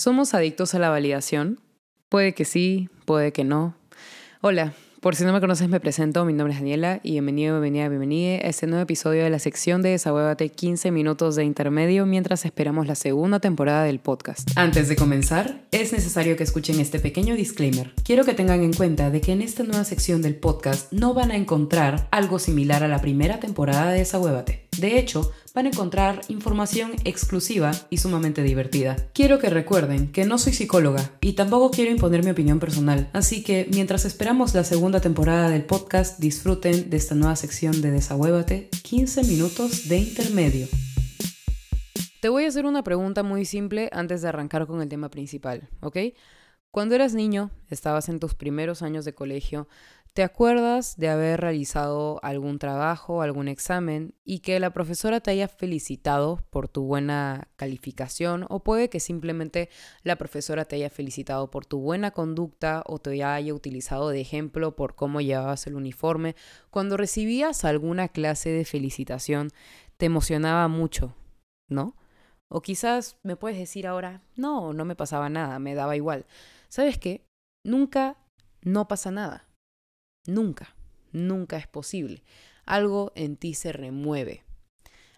¿Somos adictos a la validación? Puede que sí, puede que no. Hola, por si no me conoces me presento, mi nombre es Daniela y bienvenido, bienvenida, bienvenida a este nuevo episodio de la sección de Desahuévate 15 minutos de intermedio mientras esperamos la segunda temporada del podcast. Antes de comenzar, es necesario que escuchen este pequeño disclaimer. Quiero que tengan en cuenta de que en esta nueva sección del podcast no van a encontrar algo similar a la primera temporada de Desahuévate. De hecho, van a encontrar información exclusiva y sumamente divertida. Quiero que recuerden que no soy psicóloga y tampoco quiero imponer mi opinión personal, así que mientras esperamos la segunda temporada del podcast, disfruten de esta nueva sección de Desahuévate, 15 minutos de intermedio. Te voy a hacer una pregunta muy simple antes de arrancar con el tema principal, ¿ok? Cuando eras niño, estabas en tus primeros años de colegio, ¿Te acuerdas de haber realizado algún trabajo, algún examen y que la profesora te haya felicitado por tu buena calificación o puede que simplemente la profesora te haya felicitado por tu buena conducta o te haya utilizado de ejemplo por cómo llevabas el uniforme? Cuando recibías alguna clase de felicitación te emocionaba mucho, ¿no? O quizás me puedes decir ahora, no, no me pasaba nada, me daba igual. ¿Sabes qué? Nunca no pasa nada Nunca, nunca es posible. Algo en ti se remueve.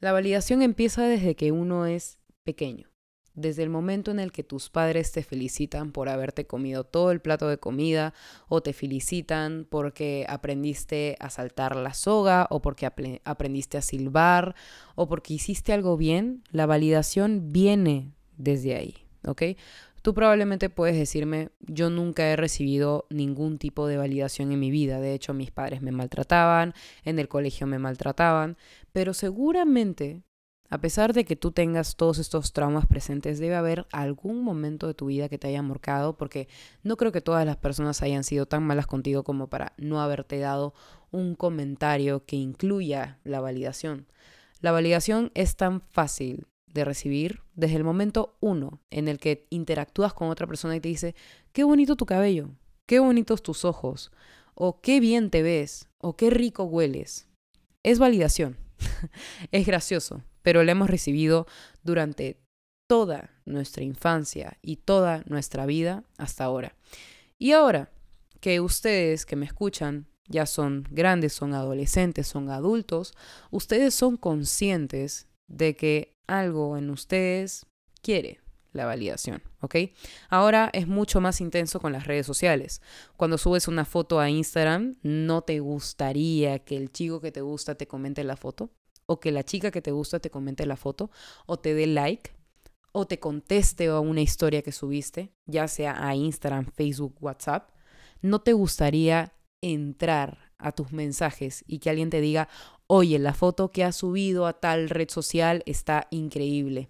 La validación empieza desde que uno es pequeño, desde el momento en el que tus padres te felicitan por haberte comido todo el plato de comida o te felicitan porque aprendiste a saltar la soga o porque aprendiste a silbar o porque hiciste algo bien, la validación viene desde ahí, ¿ok? Tú probablemente puedes decirme, yo nunca he recibido ningún tipo de validación en mi vida, de hecho mis padres me maltrataban, en el colegio me maltrataban, pero seguramente, a pesar de que tú tengas todos estos traumas presentes, debe haber algún momento de tu vida que te haya marcado, porque no creo que todas las personas hayan sido tan malas contigo como para no haberte dado un comentario que incluya la validación. La validación es tan fácil de recibir desde el momento uno en el que interactúas con otra persona y te dice, qué bonito tu cabello, qué bonitos tus ojos, o qué bien te ves, o qué rico hueles. Es validación. es gracioso, pero la hemos recibido durante toda nuestra infancia y toda nuestra vida hasta ahora. Y ahora que ustedes que me escuchan ya son grandes, son adolescentes, son adultos, ustedes son conscientes de que algo en ustedes quiere la validación, ¿ok? Ahora es mucho más intenso con las redes sociales. Cuando subes una foto a Instagram, ¿no te gustaría que el chico que te gusta te comente la foto? ¿O que la chica que te gusta te comente la foto? ¿O te dé like? ¿O te conteste a una historia que subiste, ya sea a Instagram, Facebook, WhatsApp? ¿No te gustaría entrar a tus mensajes y que alguien te diga, oye, la foto que has subido a tal red social está increíble.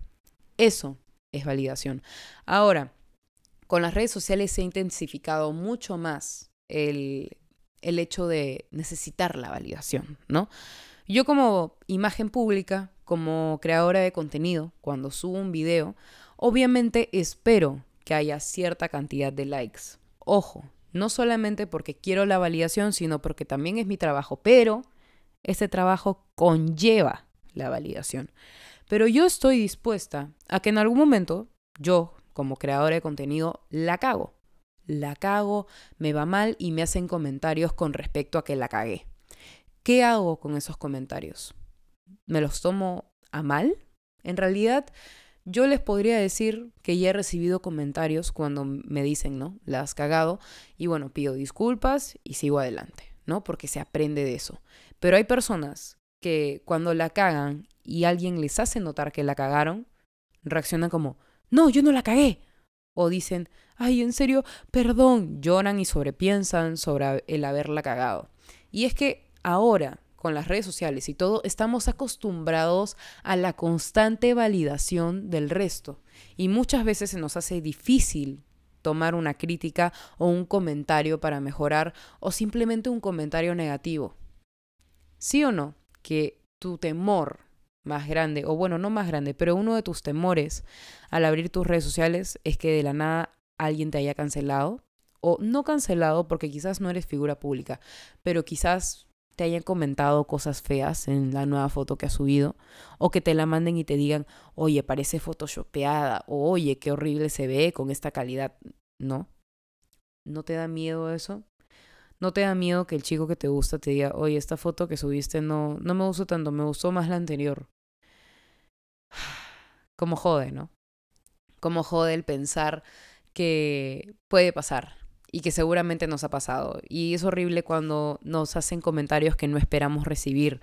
Eso es validación. Ahora, con las redes sociales se ha intensificado mucho más el, el hecho de necesitar la validación, ¿no? Yo como imagen pública, como creadora de contenido, cuando subo un video, obviamente espero que haya cierta cantidad de likes. Ojo, no solamente porque quiero la validación, sino porque también es mi trabajo, pero este trabajo conlleva la validación. Pero yo estoy dispuesta a que en algún momento yo, como creadora de contenido, la cago. La cago, me va mal y me hacen comentarios con respecto a que la cagué. ¿Qué hago con esos comentarios? ¿Me los tomo a mal? En realidad, yo les podría decir que ya he recibido comentarios cuando me dicen, ¿no? La has cagado y bueno, pido disculpas y sigo adelante, ¿no? Porque se aprende de eso. Pero hay personas que cuando la cagan y alguien les hace notar que la cagaron, reaccionan como, no, yo no la cagué. O dicen, ay, en serio, perdón, lloran y sobrepiensan sobre el haberla cagado. Y es que ahora, con las redes sociales y todo, estamos acostumbrados a la constante validación del resto. Y muchas veces se nos hace difícil tomar una crítica o un comentario para mejorar o simplemente un comentario negativo. ¿Sí o no? Que tu temor más grande, o bueno, no más grande, pero uno de tus temores al abrir tus redes sociales es que de la nada alguien te haya cancelado, o no cancelado porque quizás no eres figura pública, pero quizás te hayan comentado cosas feas en la nueva foto que has subido, o que te la manden y te digan, oye, parece photoshopeada, o oye, qué horrible se ve con esta calidad. No. ¿No te da miedo eso? ¿No te da miedo que el chico que te gusta te diga, oye, esta foto que subiste no, no me gustó tanto, me gustó más la anterior? Como jode, ¿no? Como jode el pensar que puede pasar y que seguramente nos ha pasado. Y es horrible cuando nos hacen comentarios que no esperamos recibir.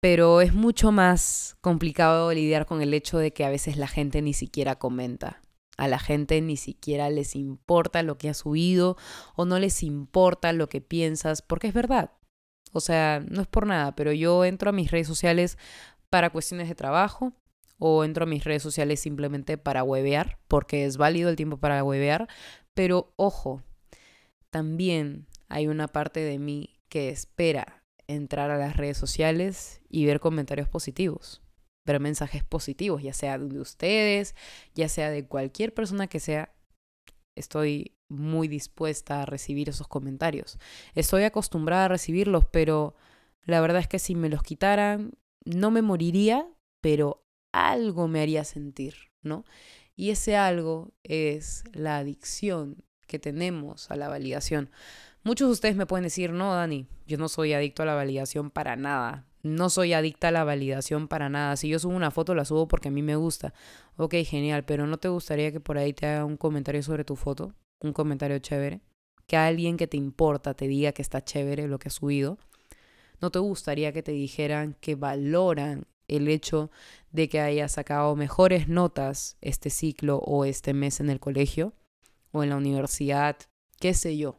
Pero es mucho más complicado lidiar con el hecho de que a veces la gente ni siquiera comenta. A la gente ni siquiera les importa lo que has subido o no les importa lo que piensas, porque es verdad. O sea, no es por nada, pero yo entro a mis redes sociales para cuestiones de trabajo o entro a mis redes sociales simplemente para huevear, porque es válido el tiempo para huevear, pero ojo, también hay una parte de mí que espera entrar a las redes sociales y ver comentarios positivos, mensajes positivos, ya sea de ustedes, ya sea de cualquier persona que sea. Estoy muy dispuesta a recibir esos comentarios. Estoy acostumbrada a recibirlos, pero la verdad es que si me los quitaran, no me moriría, pero algo me haría sentir, ¿no? Y ese algo es la adicción que tenemos a la validación. Muchos de ustedes me pueden decir, no, Dani, yo no soy adicto a la validación para nada. No soy adicta a la validación para nada. Si yo subo una foto, la subo porque a mí me gusta. Ok, genial, pero ¿no te gustaría que por ahí te haga un comentario sobre tu foto? Un comentario chévere. Que alguien que te importa te diga que está chévere lo que has subido. ¿No te gustaría que te dijeran que valoran el hecho de que hayas sacado mejores notas este ciclo o este mes en el colegio? o en la universidad, qué sé yo.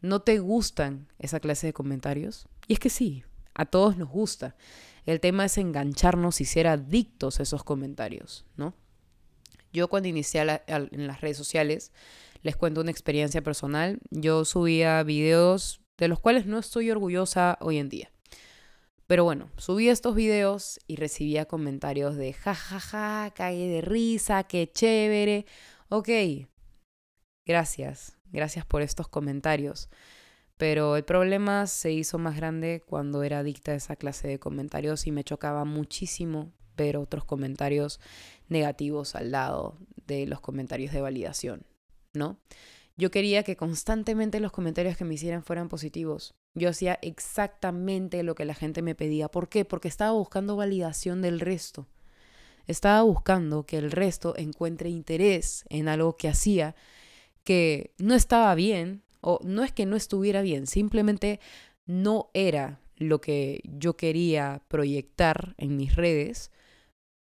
¿No te gustan esa clase de comentarios? Y es que sí, a todos nos gusta. El tema es engancharnos y ser adictos a esos comentarios, ¿no? Yo cuando inicié en las redes sociales, les cuento una experiencia personal, yo subía videos de los cuales no estoy orgullosa hoy en día. Pero bueno, subí estos videos y recibía comentarios de jajaja, ja, ja, cague de risa, qué chévere. Ok, Gracias, gracias por estos comentarios. Pero el problema se hizo más grande cuando era adicta a esa clase de comentarios y me chocaba muchísimo ver otros comentarios negativos al lado de los comentarios de validación, ¿no? Yo quería que constantemente los comentarios que me hicieran fueran positivos. Yo hacía exactamente lo que la gente me pedía. ¿Por qué? Porque estaba buscando validación del resto. Estaba buscando que el resto encuentre interés en algo que hacía que no estaba bien, o no es que no estuviera bien, simplemente no era lo que yo quería proyectar en mis redes,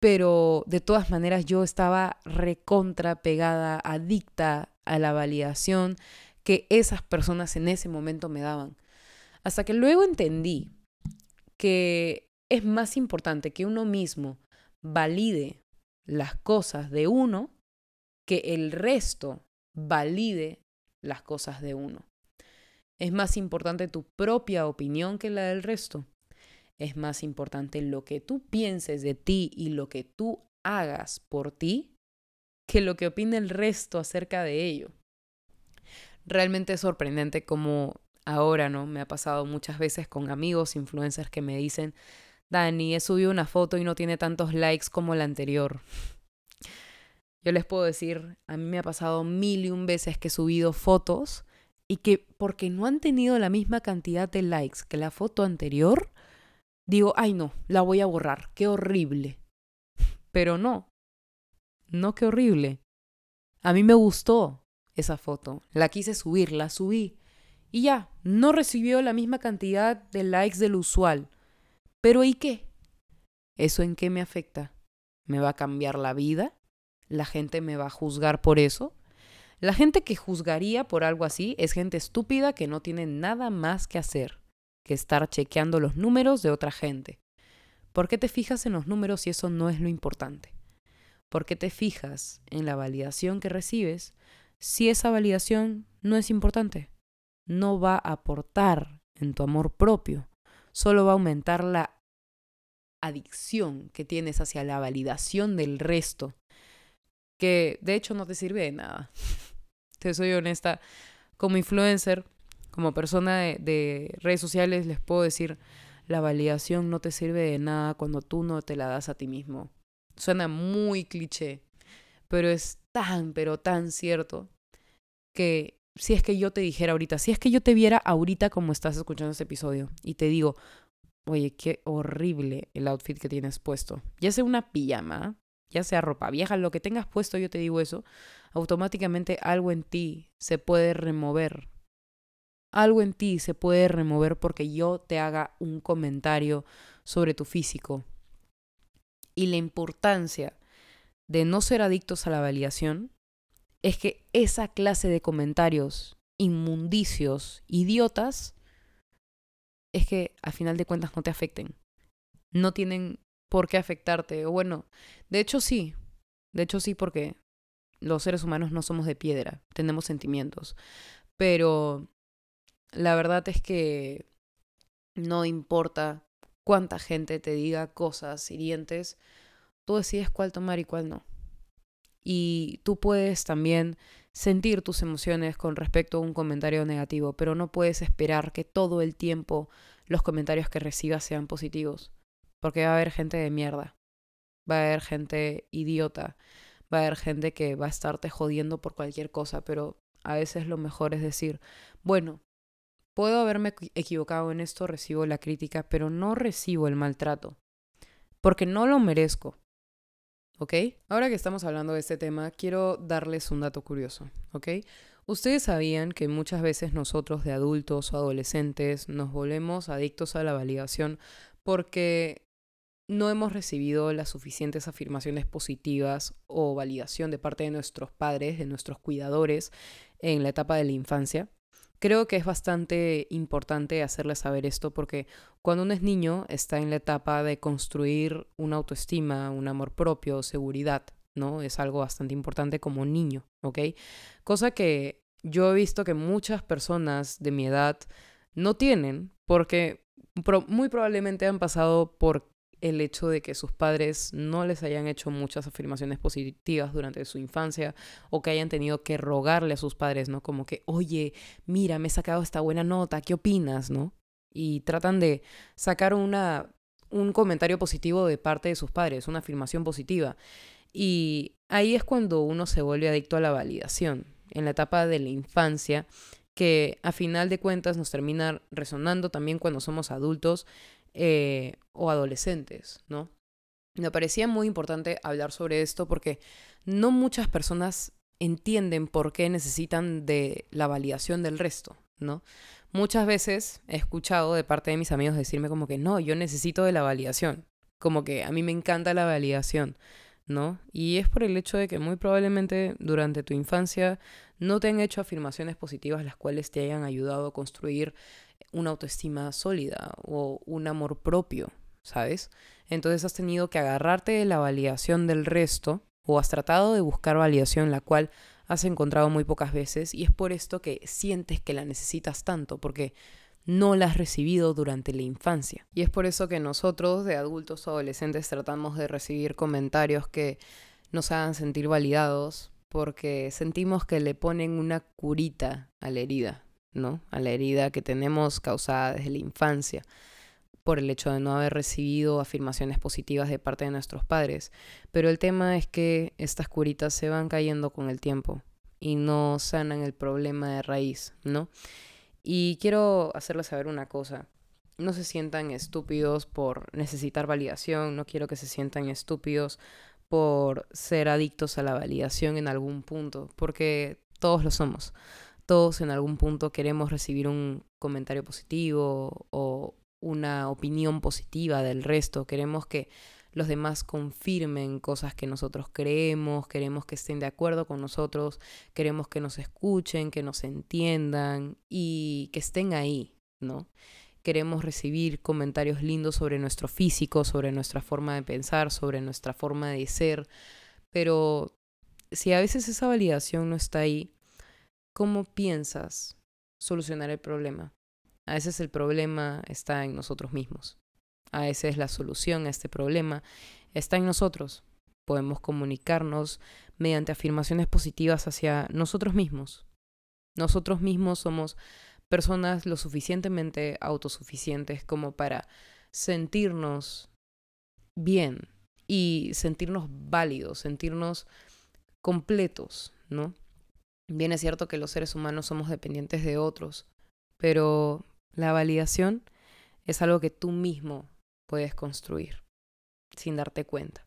pero de todas maneras yo estaba recontra pegada, adicta a la validación que esas personas en ese momento me daban. Hasta que luego entendí que es más importante que uno mismo valide las cosas de uno que el resto valide las cosas de uno. Es más importante tu propia opinión que la del resto. Es más importante lo que tú pienses de ti y lo que tú hagas por ti que lo que opine el resto acerca de ello. Realmente es sorprendente como ahora, ¿no? Me ha pasado muchas veces con amigos, influencers que me dicen, Dani, he subido una foto y no tiene tantos likes como la anterior. Yo les puedo decir, a mí me ha pasado mil y un veces que he subido fotos y que porque no han tenido la misma cantidad de likes que la foto anterior, digo, ay no, la voy a borrar, qué horrible. Pero no, no qué horrible. A mí me gustó esa foto, la quise subir, la subí y ya, no recibió la misma cantidad de likes del usual. Pero ¿y qué? ¿Eso en qué me afecta? ¿Me va a cambiar la vida? La gente me va a juzgar por eso. La gente que juzgaría por algo así es gente estúpida que no tiene nada más que hacer que estar chequeando los números de otra gente. ¿Por qué te fijas en los números si eso no es lo importante? ¿Por qué te fijas en la validación que recibes si esa validación no es importante? No va a aportar en tu amor propio, solo va a aumentar la adicción que tienes hacia la validación del resto que de hecho no te sirve de nada. Te soy honesta, como influencer, Como persona de, de redes sociales les puedo decir, la validación no te sirve de nada cuando tú no te la das a ti mismo. Suena muy cliché, pero es tan, pero tan cierto que si es que yo te dijera ahorita, si es que yo te viera ahorita como estás escuchando este episodio y te digo, oye, qué horrible el outfit que tienes puesto, ya sea una pijama, ya sea ropa vieja, lo que tengas puesto, yo te digo eso, automáticamente algo en ti se puede remover. Algo en ti se puede remover porque yo te haga un comentario sobre tu físico. Y la importancia de no ser adictos a la validación es que esa clase de comentarios inmundicios, idiotas, es que a final de cuentas no te afecten. No tienen por qué afectarte. O bueno, de hecho sí. De hecho sí porque los seres humanos no somos de piedra, tenemos sentimientos. Pero la verdad es que no importa cuánta gente te diga cosas hirientes, tú decides cuál tomar y cuál no y tú puedes también sentir tus emociones con respecto a un comentario negativo, pero no puedes esperar que todo el tiempo los comentarios que recibas sean positivos, porque va a haber gente de mierda, va a haber gente idiota, va a haber gente que va a estarte jodiendo por cualquier cosa, pero a veces lo mejor es decir, bueno, puedo haberme equivocado en esto, recibo la crítica, pero no recibo el maltrato, porque no lo merezco. ¿ok? Ahora que estamos hablando de este tema, quiero darles un dato curioso, ¿ok? Ustedes sabían que muchas veces nosotros de adultos o adolescentes nos volvemos adictos a la validación porque no hemos recibido las suficientes afirmaciones positivas o validación de parte de nuestros padres, de nuestros cuidadores en la etapa de la infancia. Creo que es bastante importante hacerle saber esto porque cuando uno es niño está en la etapa de construir una autoestima, un amor propio, seguridad, ¿no? Es algo bastante importante como niño, ¿ok? Cosa que yo he visto que muchas personas de mi edad no tienen porque muy probablemente han pasado por el hecho de que sus padres no les hayan hecho muchas afirmaciones positivas durante su infancia o que hayan tenido que rogarle a sus padres, ¿no? Como que, oye, mira, me he sacado esta buena nota, ¿qué opinas, no? Y tratan de sacar una, un comentario positivo de parte de sus padres, una afirmación positiva. Y ahí es cuando uno se vuelve adicto a la validación, en la etapa de la infancia, que a final de cuentas nos termina resonando también cuando somos adultos eh, o adolescentes, ¿no? Me parecía muy importante hablar sobre esto porque no muchas personas entienden por qué necesitan de la validación del resto, ¿no? Muchas veces he escuchado de parte de mis amigos decirme como que no, yo necesito de la validación, como que a mí me encanta la validación, ¿no? Y es por el hecho de que muy probablemente durante tu infancia no te han hecho afirmaciones positivas las cuales te hayan ayudado a construir una autoestima sólida o un amor propio, ¿sabes? Entonces has tenido que agarrarte de la validación del resto o has tratado de buscar validación la cual has encontrado muy pocas veces y es por esto que sientes que la necesitas tanto, porque no la has recibido durante la infancia. Y es por eso que nosotros, de adultos o adolescentes, tratamos de recibir comentarios que nos hagan sentir validados, porque sentimos que le ponen una curita a la herida, A la herida que tenemos causada desde la infancia por el hecho de no haber recibido afirmaciones positivas de parte de nuestros padres. Pero el tema es que estas curitas se van cayendo con el tiempo y no sanan el problema de raíz, ¿no? Y quiero hacerles saber una cosa. No se sientan estúpidos por necesitar validación, no quiero que se sientan estúpidos por ser adictos a la validación en algún punto, porque todos lo somos todos en algún punto queremos recibir un comentario positivo o una opinión positiva del resto, queremos que los demás confirmen cosas que nosotros creemos, queremos que estén de acuerdo con nosotros, queremos que nos escuchen, que nos entiendan y que estén ahí, ¿no? Queremos recibir comentarios lindos sobre nuestro físico, sobre nuestra forma de pensar, sobre nuestra forma de ser, pero si a veces esa validación no está ahí, ¿Cómo piensas solucionar el problema? A veces el problema está en nosotros mismos. A veces la solución a este problema está en nosotros. Podemos comunicarnos mediante afirmaciones positivas hacia nosotros mismos. Nosotros mismos somos personas lo suficientemente autosuficientes como para sentirnos bien y sentirnos válidos, sentirnos completos, ¿no? Bien es cierto que los seres humanos somos dependientes de otros, pero la validación es algo que tú mismo puedes construir sin darte cuenta.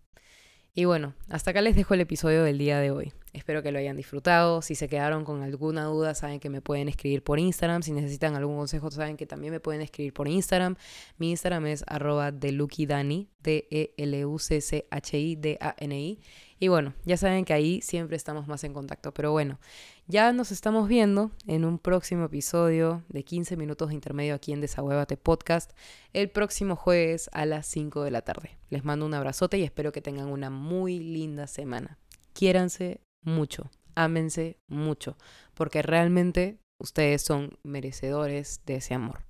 Y bueno, hasta acá les dejo el episodio del día de hoy. Espero que lo hayan disfrutado. Si se quedaron con alguna duda, saben que me pueden escribir por Instagram. Si necesitan algún consejo, saben que también me pueden escribir por Instagram. Mi Instagram es arroba delukidani, D-E-L-U-C-C-H-I-D-A-N-I. Y bueno, ya saben que ahí siempre estamos más en contacto. Pero bueno, ya nos estamos viendo en un próximo episodio de 15 minutos de intermedio aquí en Desahuévate Podcast el próximo jueves a las 5 de la tarde. Les mando un abrazote y espero que tengan una muy linda semana. Quiéranse mucho, ámense mucho, porque realmente ustedes son merecedores de ese amor.